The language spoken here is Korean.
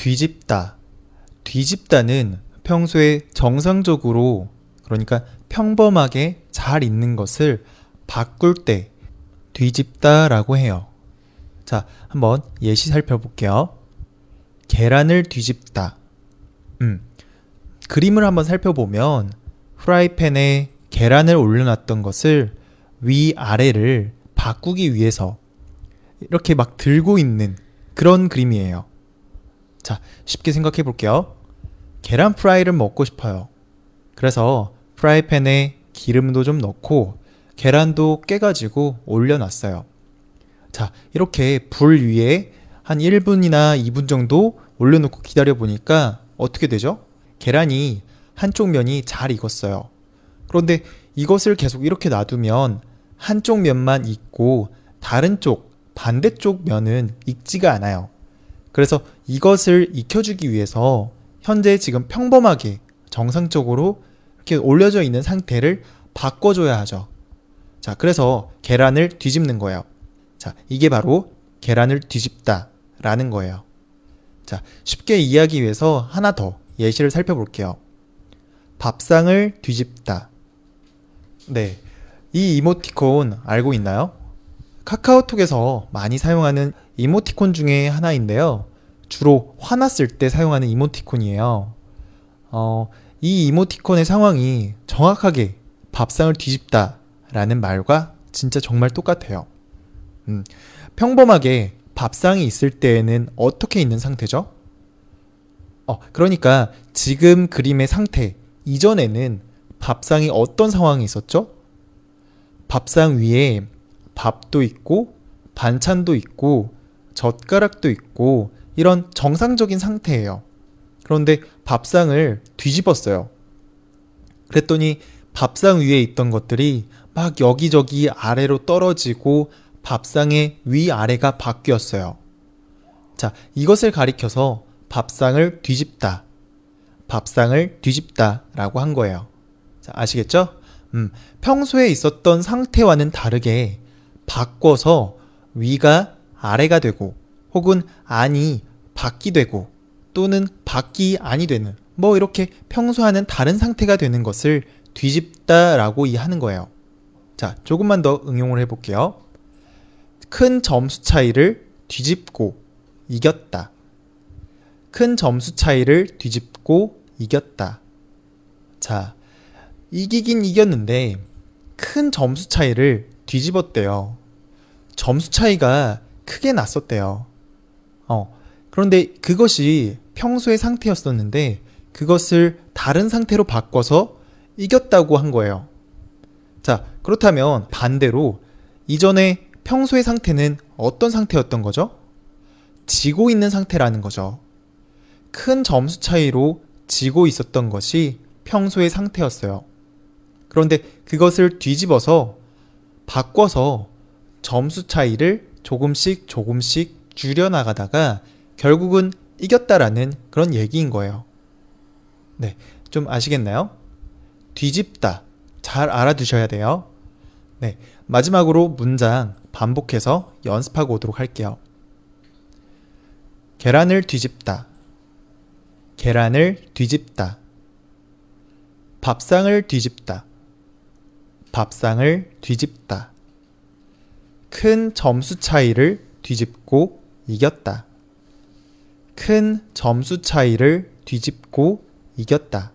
뒤집다. 뒤집다는 평소에 정상적으로, 그러니까 평범하게 잘 있는 것을 바꿀 때 뒤집다라고 해요. 자, 한번 예시 살펴볼게요. 계란을 뒤집다. 음, 그림을 한번 살펴보면 프라이팬에 계란을 올려놨던 것을 위아래를 바꾸기 위해서 이렇게 막 들고 있는 그런 그림이에요. 자, 쉽게 생각해 볼게요. 계란 프라이를 먹고 싶어요. 그래서 프라이팬에 기름도 좀 넣고 계란도 깨가지고 올려놨어요. 자, 이렇게 불 위에 한 1분이나 2분 정도 올려놓고 기다려 보니까 어떻게 되죠? 계란이 한쪽 면이 잘 익었어요. 그런데 이것을 계속 이렇게 놔두면 한쪽 면만 익고 다른 쪽, 반대쪽 면은 익지가 않아요. 그래서 이것을 익혀주기 위해서 현재 지금 평범하게 정상적으로 이렇게 올려져 있는 상태를 바꿔줘야 하죠. 자, 그래서 계란을 뒤집는 거예요. 자, 이게 바로 계란을 뒤집다 라는 거예요. 자, 쉽게 이해하기 위해서 하나 더 예시를 살펴볼게요. 밥상을 뒤집다. 네. 이 이모티콘 알고 있나요? 카카오톡에서 많이 사용하는 이모티콘 중에 하나인데요. 주로 화났을 때 사용하는 이모티콘이에요. 어, 이 이모티콘의 상황이 정확하게 밥상을 뒤집다 라는 말과 진짜 정말 똑같아요. 음, 평범하게 밥상이 있을 때에는 어떻게 있는 상태죠? 어, 그러니까 지금 그림의 상태 이전에는 밥상이 어떤 상황이 있었죠? 밥상 위에 밥도 있고 반찬도 있고 젓가락도 있고 이런 정상적인 상태예요. 그런데 밥상을 뒤집었어요. 그랬더니 밥상 위에 있던 것들이 막 여기저기 아래로 떨어지고 밥상의 위아래가 바뀌었어요. 자, 이것을 가리켜서 밥상을 뒤집다. 밥상을 뒤집다 라고 한 거예요. 자, 아시겠죠? 음, 평소에 있었던 상태와는 다르게 바꿔서 위가 아래가 되고 혹은 안이 밖이 되고 또는 밖이 안이 되는 뭐 이렇게 평소와는 다른 상태가 되는 것을 뒤집다 라고 이해하는 거예요. 자, 조금만 더 응용을 해볼게요. 큰 점수 차이를 뒤집고 이겼다. 큰 점수 차이를 뒤집고 이겼다. 자, 이기긴 이겼는데 큰 점수 차이를 뒤집었대요. 점수 차이가 크게 났었대요. 어, 그런데 그것이 평소의 상태였었는데 그것을 다른 상태로 바꿔서 이겼다고 한 거예요. 자, 그렇다면 반대로 이전에 평소의 상태는 어떤 상태였던 거죠? 지고 있는 상태라는 거죠. 큰 점수 차이로 지고 있었던 것이 평소의 상태였어요. 그런데 그것을 뒤집어서 바꿔서 점수 차이를 조금씩 조금씩 줄여나가다가 결국은 이겼다라는 그런 얘기인 거예요. 네, 좀 아시겠나요? 뒤집다. 잘 알아두셔야 돼요. 네, 마지막으로 문장 반복해서 연습하고 오도록 할게요. 계란을 뒤집다. 계란을 뒤집다. 밥상을 뒤집다. 밥상을 뒤집다. 큰 점수 차이를 뒤집고 이겼다. 큰 점수 차이를 뒤집고 이겼다.